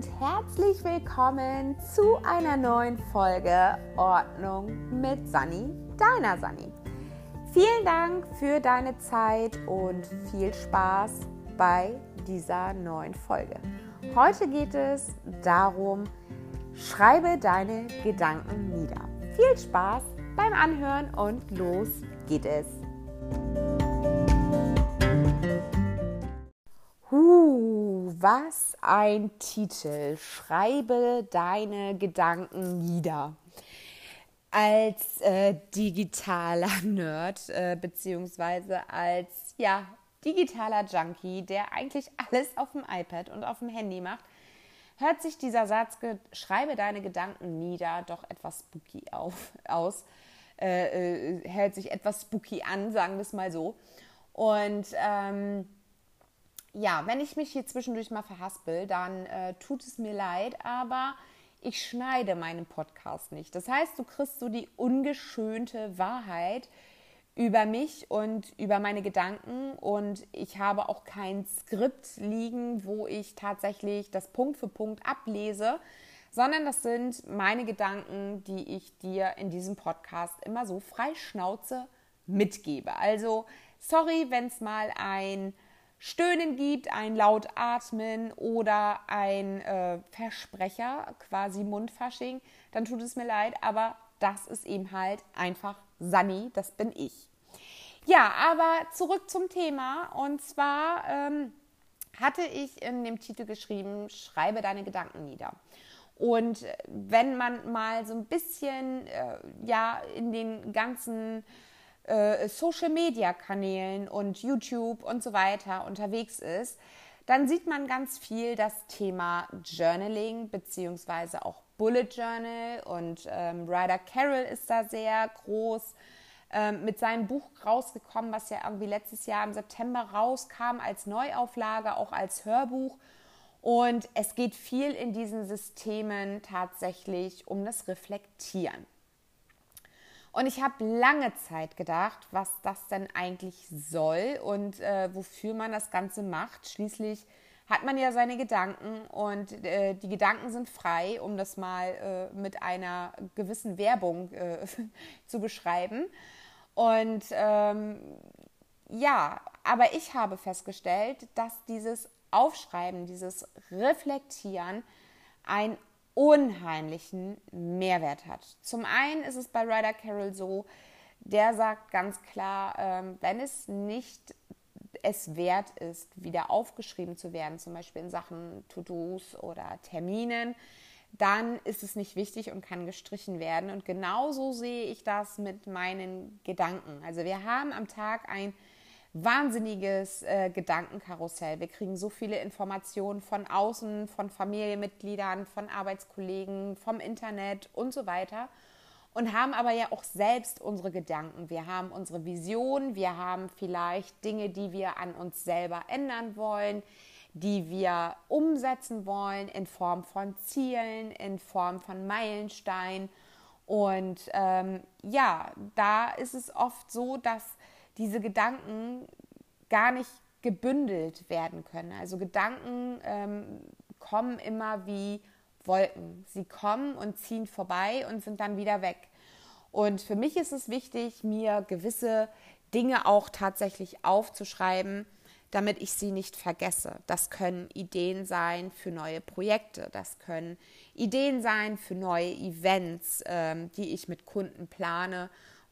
und herzlich willkommen zu einer neuen Folge Ordnung mit Sani, deiner Sani. Vielen Dank für deine Zeit und viel Spaß bei dieser neuen Folge. Heute geht es darum, schreibe deine Gedanken nieder. Viel Spaß beim Anhören und los geht es. Was ein Titel. Schreibe deine Gedanken nieder. Als äh, digitaler Nerd äh, beziehungsweise als ja, digitaler Junkie, der eigentlich alles auf dem iPad und auf dem Handy macht, hört sich dieser Satz, schreibe deine Gedanken nieder, doch etwas spooky auf, aus. Äh, äh, hält sich etwas spooky an, sagen wir es mal so. Und ähm, ja, wenn ich mich hier zwischendurch mal verhaspel, dann äh, tut es mir leid, aber ich schneide meinen Podcast nicht. Das heißt, du kriegst so die ungeschönte Wahrheit über mich und über meine Gedanken und ich habe auch kein Skript liegen, wo ich tatsächlich das Punkt für Punkt ablese, sondern das sind meine Gedanken, die ich dir in diesem Podcast immer so frei Schnauze mitgebe. Also sorry, wenn es mal ein Stöhnen gibt, ein laut Atmen oder ein äh, Versprecher, quasi Mundfasching, dann tut es mir leid, aber das ist eben halt einfach Sunny, das bin ich. Ja, aber zurück zum Thema und zwar ähm, hatte ich in dem Titel geschrieben, schreibe deine Gedanken nieder. Und wenn man mal so ein bisschen äh, ja in den ganzen äh, Social-Media-Kanälen und YouTube und so weiter unterwegs ist, dann sieht man ganz viel das Thema Journaling beziehungsweise auch Bullet Journal und ähm, Ryder Carroll ist da sehr groß ähm, mit seinem Buch rausgekommen, was ja irgendwie letztes Jahr im September rauskam als Neuauflage, auch als Hörbuch. Und es geht viel in diesen Systemen tatsächlich um das Reflektieren. Und ich habe lange Zeit gedacht, was das denn eigentlich soll und äh, wofür man das Ganze macht. Schließlich hat man ja seine Gedanken und äh, die Gedanken sind frei, um das mal äh, mit einer gewissen Werbung äh, zu beschreiben. Und ähm, ja, aber ich habe festgestellt, dass dieses Aufschreiben, dieses Reflektieren ein unheimlichen Mehrwert hat. Zum einen ist es bei Ryder Carroll so, der sagt ganz klar, ähm, wenn es nicht es wert ist, wieder aufgeschrieben zu werden, zum Beispiel in Sachen To-Dos oder Terminen, dann ist es nicht wichtig und kann gestrichen werden. Und genauso sehe ich das mit meinen Gedanken. Also wir haben am Tag ein wahnsinniges äh, Gedankenkarussell. Wir kriegen so viele Informationen von außen, von Familienmitgliedern, von Arbeitskollegen, vom Internet und so weiter. Und haben aber ja auch selbst unsere Gedanken. Wir haben unsere Vision, wir haben vielleicht Dinge, die wir an uns selber ändern wollen, die wir umsetzen wollen in Form von Zielen, in Form von Meilensteinen. Und ähm, ja, da ist es oft so, dass diese Gedanken gar nicht gebündelt werden können. Also Gedanken ähm, kommen immer wie Wolken. Sie kommen und ziehen vorbei und sind dann wieder weg. Und für mich ist es wichtig, mir gewisse Dinge auch tatsächlich aufzuschreiben, damit ich sie nicht vergesse. Das können Ideen sein für neue Projekte, das können Ideen sein für neue Events, ähm, die ich mit Kunden plane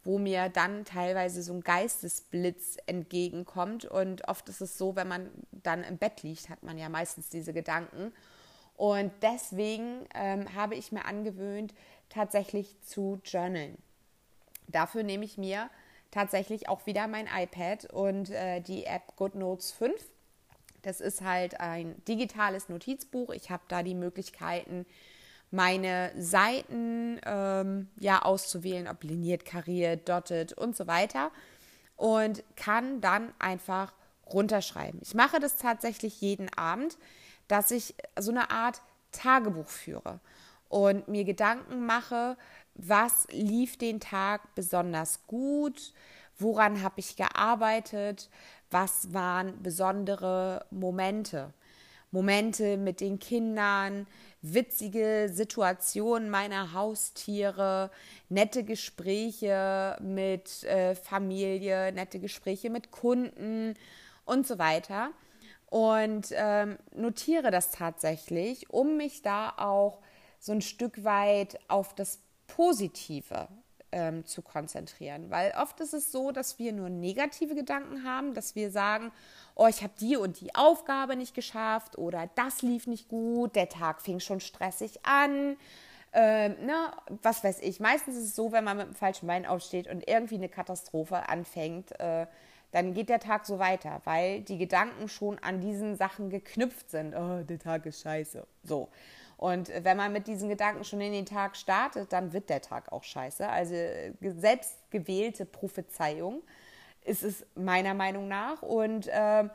wo mir dann teilweise so ein Geistesblitz entgegenkommt. Und oft ist es so, wenn man dann im Bett liegt, hat man ja meistens diese Gedanken. Und deswegen ähm, habe ich mir angewöhnt, tatsächlich zu journalen. Dafür nehme ich mir tatsächlich auch wieder mein iPad und äh, die App GoodNotes 5. Das ist halt ein digitales Notizbuch. Ich habe da die Möglichkeiten, meine Seiten ähm, ja auszuwählen, ob liniert, kariert, dotted und so weiter und kann dann einfach runterschreiben. Ich mache das tatsächlich jeden Abend, dass ich so eine Art Tagebuch führe und mir Gedanken mache, was lief den Tag besonders gut, woran habe ich gearbeitet, was waren besondere Momente. Momente mit den Kindern, witzige Situationen meiner Haustiere, nette Gespräche mit äh, Familie, nette Gespräche mit Kunden und so weiter. Und ähm, notiere das tatsächlich, um mich da auch so ein Stück weit auf das Positive ähm, zu konzentrieren. Weil oft ist es so, dass wir nur negative Gedanken haben, dass wir sagen, oh, ich habe die und die Aufgabe nicht geschafft oder das lief nicht gut, der Tag fing schon stressig an. Ähm, ne, was weiß ich. Meistens ist es so, wenn man mit dem falschen Bein aufsteht und irgendwie eine Katastrophe anfängt, äh, dann geht der Tag so weiter, weil die Gedanken schon an diesen Sachen geknüpft sind. Oh, der Tag ist scheiße. So. Und wenn man mit diesen Gedanken schon in den Tag startet, dann wird der Tag auch scheiße. Also selbstgewählte Prophezeiung ist es meiner Meinung nach. Und äh,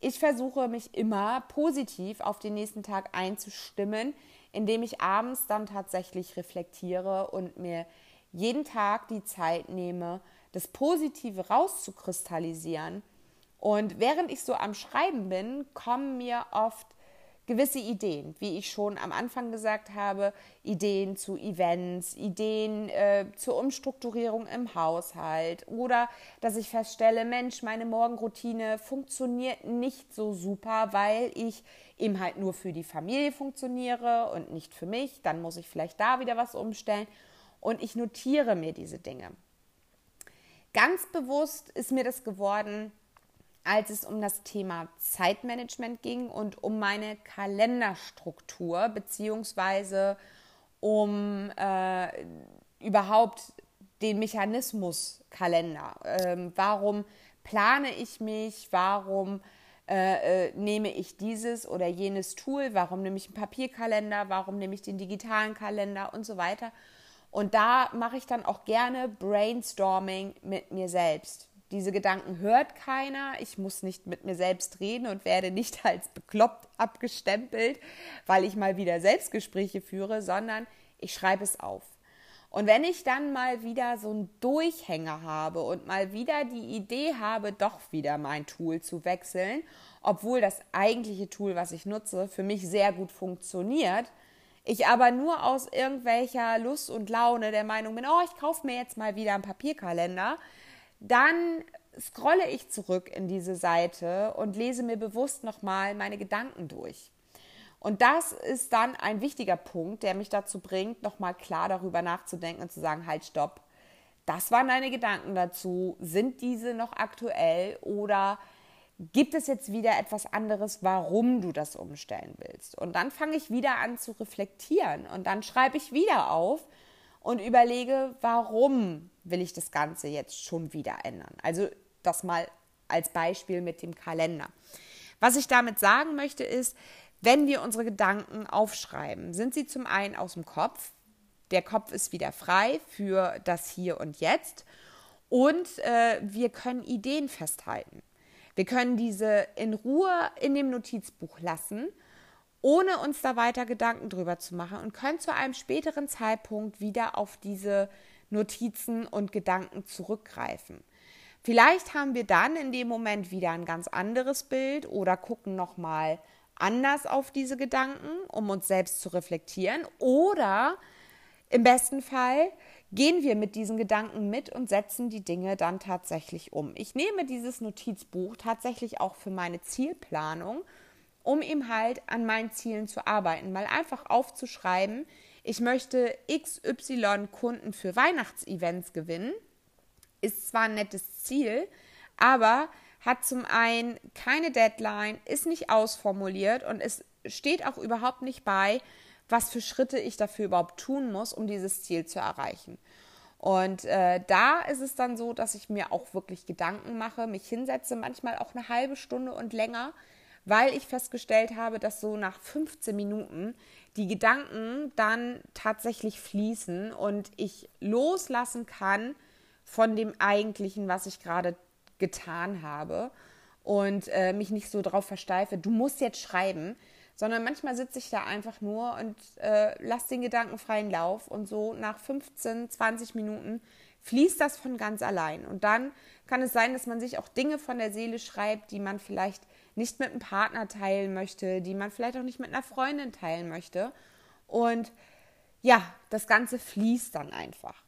ich versuche mich immer positiv auf den nächsten Tag einzustimmen, indem ich abends dann tatsächlich reflektiere und mir jeden Tag die Zeit nehme, das Positive rauszukristallisieren. Und während ich so am Schreiben bin, kommen mir oft gewisse Ideen, wie ich schon am Anfang gesagt habe, Ideen zu Events, Ideen äh, zur Umstrukturierung im Haushalt oder dass ich feststelle, Mensch, meine Morgenroutine funktioniert nicht so super, weil ich eben halt nur für die Familie funktioniere und nicht für mich. Dann muss ich vielleicht da wieder was umstellen und ich notiere mir diese Dinge. Ganz bewusst ist mir das geworden, als es um das Thema Zeitmanagement ging und um meine Kalenderstruktur beziehungsweise um äh, überhaupt den Mechanismus Kalender. Ähm, warum plane ich mich? Warum äh, äh, nehme ich dieses oder jenes Tool? Warum nehme ich einen Papierkalender? Warum nehme ich den digitalen Kalender und so weiter? Und da mache ich dann auch gerne Brainstorming mit mir selbst. Diese Gedanken hört keiner. Ich muss nicht mit mir selbst reden und werde nicht als bekloppt abgestempelt, weil ich mal wieder Selbstgespräche führe, sondern ich schreibe es auf. Und wenn ich dann mal wieder so einen Durchhänger habe und mal wieder die Idee habe, doch wieder mein Tool zu wechseln, obwohl das eigentliche Tool, was ich nutze, für mich sehr gut funktioniert, ich aber nur aus irgendwelcher Lust und Laune der Meinung bin, oh, ich kaufe mir jetzt mal wieder einen Papierkalender, dann scrolle ich zurück in diese Seite und lese mir bewusst nochmal meine Gedanken durch. Und das ist dann ein wichtiger Punkt, der mich dazu bringt, nochmal klar darüber nachzudenken und zu sagen, halt, stopp. Das waren deine Gedanken dazu. Sind diese noch aktuell oder gibt es jetzt wieder etwas anderes, warum du das umstellen willst? Und dann fange ich wieder an zu reflektieren und dann schreibe ich wieder auf und überlege, warum will ich das Ganze jetzt schon wieder ändern. Also das mal als Beispiel mit dem Kalender. Was ich damit sagen möchte ist, wenn wir unsere Gedanken aufschreiben, sind sie zum einen aus dem Kopf. Der Kopf ist wieder frei für das Hier und Jetzt. Und äh, wir können Ideen festhalten. Wir können diese in Ruhe in dem Notizbuch lassen, ohne uns da weiter Gedanken drüber zu machen und können zu einem späteren Zeitpunkt wieder auf diese Notizen und Gedanken zurückgreifen. Vielleicht haben wir dann in dem Moment wieder ein ganz anderes Bild oder gucken noch mal anders auf diese Gedanken, um uns selbst zu reflektieren oder im besten Fall gehen wir mit diesen Gedanken mit und setzen die Dinge dann tatsächlich um. Ich nehme dieses Notizbuch tatsächlich auch für meine Zielplanung, um ihm halt an meinen Zielen zu arbeiten, mal einfach aufzuschreiben, ich möchte XY Kunden für Weihnachtsevents gewinnen. Ist zwar ein nettes Ziel, aber hat zum einen keine Deadline, ist nicht ausformuliert und es steht auch überhaupt nicht bei, was für Schritte ich dafür überhaupt tun muss, um dieses Ziel zu erreichen. Und äh, da ist es dann so, dass ich mir auch wirklich Gedanken mache, mich hinsetze, manchmal auch eine halbe Stunde und länger, weil ich festgestellt habe, dass so nach 15 Minuten die Gedanken dann tatsächlich fließen und ich loslassen kann von dem eigentlichen, was ich gerade getan habe und äh, mich nicht so drauf versteife, du musst jetzt schreiben, sondern manchmal sitze ich da einfach nur und äh, lasse den Gedanken freien Lauf und so nach 15, 20 Minuten fließt das von ganz allein. Und dann kann es sein, dass man sich auch Dinge von der Seele schreibt, die man vielleicht nicht mit einem Partner teilen möchte, die man vielleicht auch nicht mit einer Freundin teilen möchte. Und ja, das Ganze fließt dann einfach.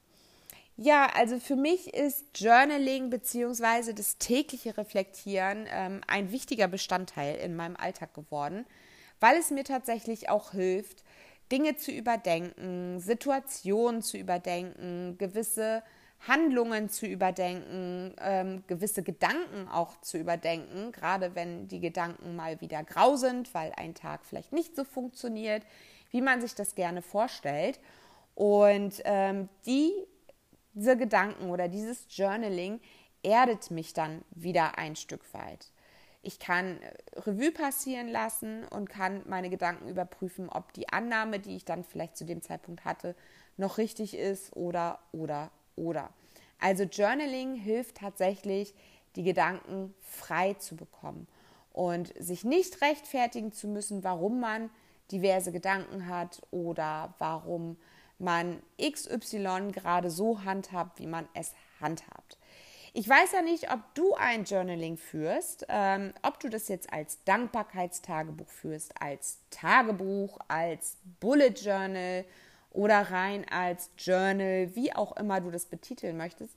Ja, also für mich ist Journaling bzw. das tägliche Reflektieren ähm, ein wichtiger Bestandteil in meinem Alltag geworden, weil es mir tatsächlich auch hilft, Dinge zu überdenken, Situationen zu überdenken, gewisse Handlungen zu überdenken, ähm, gewisse Gedanken auch zu überdenken, gerade wenn die Gedanken mal wieder grau sind, weil ein Tag vielleicht nicht so funktioniert, wie man sich das gerne vorstellt. Und ähm, die, diese Gedanken oder dieses Journaling erdet mich dann wieder ein Stück weit. Ich kann äh, Revue passieren lassen und kann meine Gedanken überprüfen, ob die Annahme, die ich dann vielleicht zu dem Zeitpunkt hatte, noch richtig ist oder, oder, oder. Also Journaling hilft tatsächlich, die Gedanken frei zu bekommen und sich nicht rechtfertigen zu müssen, warum man diverse Gedanken hat oder warum man XY gerade so handhabt, wie man es handhabt. Ich weiß ja nicht, ob du ein Journaling führst, ähm, ob du das jetzt als Dankbarkeitstagebuch führst, als Tagebuch, als Bullet Journal oder rein als Journal, wie auch immer du das betiteln möchtest,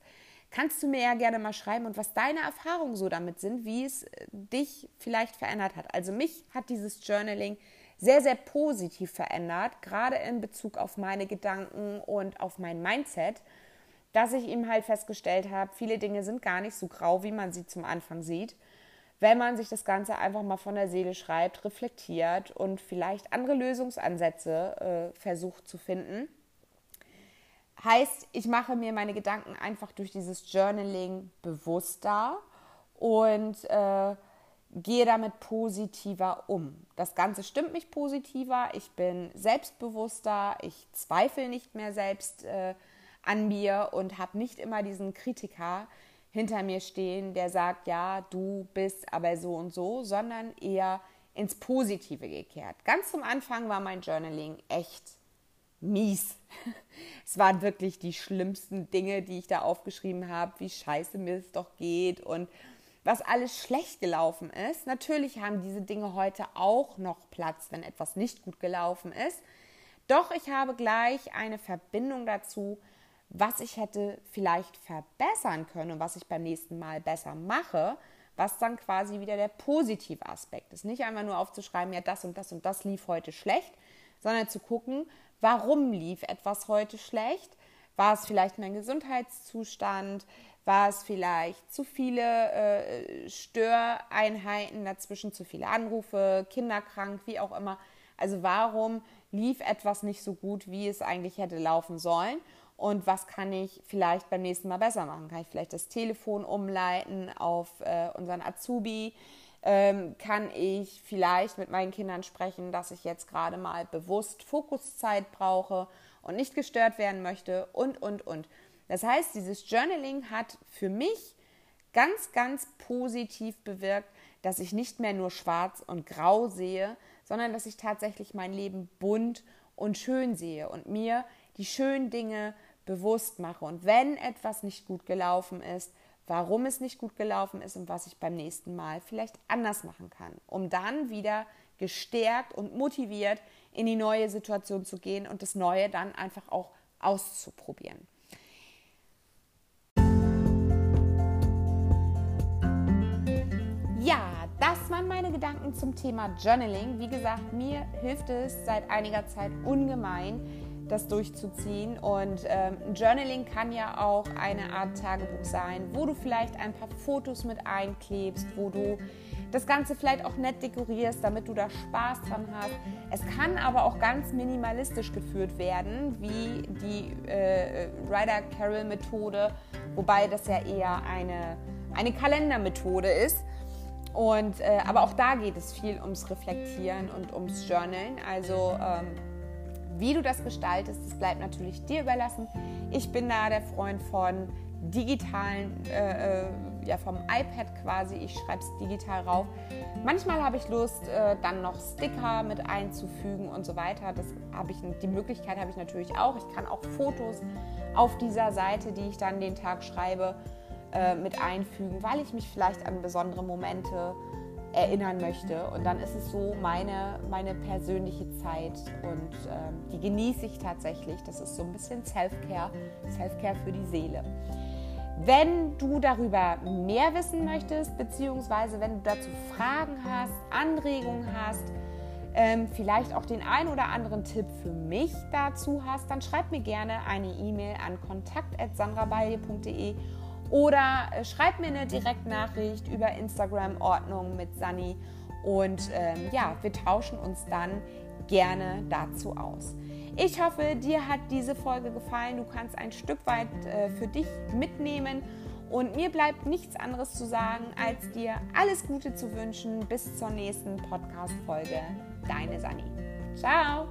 kannst du mir ja gerne mal schreiben und was deine Erfahrungen so damit sind, wie es äh, dich vielleicht verändert hat. Also mich hat dieses Journaling sehr, sehr positiv verändert, gerade in Bezug auf meine Gedanken und auf mein Mindset, dass ich ihm halt festgestellt habe, viele Dinge sind gar nicht so grau, wie man sie zum Anfang sieht wenn man sich das Ganze einfach mal von der Seele schreibt, reflektiert und vielleicht andere Lösungsansätze äh, versucht zu finden. Heißt, ich mache mir meine Gedanken einfach durch dieses Journaling bewusster und äh, gehe damit positiver um. Das Ganze stimmt mich positiver, ich bin selbstbewusster, ich zweifle nicht mehr selbst äh, an mir und habe nicht immer diesen Kritiker, hinter mir stehen, der sagt, ja, du bist aber so und so, sondern eher ins Positive gekehrt. Ganz zum Anfang war mein Journaling echt mies. Es waren wirklich die schlimmsten Dinge, die ich da aufgeschrieben habe, wie scheiße mir es doch geht und was alles schlecht gelaufen ist. Natürlich haben diese Dinge heute auch noch Platz, wenn etwas nicht gut gelaufen ist. Doch ich habe gleich eine Verbindung dazu, was ich hätte vielleicht verbessern können und was ich beim nächsten Mal besser mache, was dann quasi wieder der positive Aspekt ist. Nicht einfach nur aufzuschreiben, ja, das und das und das lief heute schlecht, sondern zu gucken, warum lief etwas heute schlecht? War es vielleicht mein Gesundheitszustand? War es vielleicht zu viele äh, Störeinheiten dazwischen, zu viele Anrufe, kinderkrank, wie auch immer? Also warum lief etwas nicht so gut, wie es eigentlich hätte laufen sollen? Und was kann ich vielleicht beim nächsten Mal besser machen? Kann ich vielleicht das Telefon umleiten auf äh, unseren Azubi? Ähm, kann ich vielleicht mit meinen Kindern sprechen, dass ich jetzt gerade mal bewusst Fokuszeit brauche und nicht gestört werden möchte und, und, und. Das heißt, dieses Journaling hat für mich ganz, ganz positiv bewirkt, dass ich nicht mehr nur schwarz und grau sehe, sondern dass ich tatsächlich mein Leben bunt und schön sehe und mir die schönen Dinge bewusst mache. Und wenn etwas nicht gut gelaufen ist, warum es nicht gut gelaufen ist und was ich beim nächsten Mal vielleicht anders machen kann, um dann wieder gestärkt und motiviert in die neue Situation zu gehen und das Neue dann einfach auch auszuprobieren. Ja, das waren meine Gedanken zum Thema Journaling. Wie gesagt, mir hilft es seit einiger Zeit ungemein, das durchzuziehen. Und ähm, Journaling kann ja auch eine Art Tagebuch sein, wo du vielleicht ein paar Fotos mit einklebst, wo du das Ganze vielleicht auch nett dekorierst, damit du da Spaß dran hast. Es kann aber auch ganz minimalistisch geführt werden, wie die äh, Ryder Carroll Methode, wobei das ja eher eine, eine Kalendermethode ist. Und, äh, aber auch da geht es viel ums Reflektieren und ums Journalen. Also ähm, wie du das gestaltest, das bleibt natürlich dir überlassen. Ich bin da der Freund von digitalen äh, äh ja vom iPad quasi, ich schreibe es digital rauf. Manchmal habe ich Lust, äh, dann noch Sticker mit einzufügen und so weiter. Das habe ich, die Möglichkeit habe ich natürlich auch. Ich kann auch Fotos auf dieser Seite, die ich dann den Tag schreibe, äh, mit einfügen, weil ich mich vielleicht an besondere Momente erinnern möchte. Und dann ist es so meine, meine persönliche Zeit und ähm, die genieße ich tatsächlich. Das ist so ein bisschen Self-Care, Self-Care für die Seele. Wenn du darüber mehr wissen möchtest, beziehungsweise wenn du dazu Fragen hast, Anregungen hast, ähm, vielleicht auch den ein oder anderen Tipp für mich dazu hast, dann schreib mir gerne eine E-Mail an kontakt.sandrabalje.de oder äh, schreib mir eine Direktnachricht über Instagram Ordnung mit Sani und ähm, ja, wir tauschen uns dann gerne dazu aus. Ich hoffe, dir hat diese Folge gefallen. Du kannst ein Stück weit äh, für dich mitnehmen. Und mir bleibt nichts anderes zu sagen, als dir alles Gute zu wünschen. Bis zur nächsten Podcast-Folge. Deine Sani. Ciao!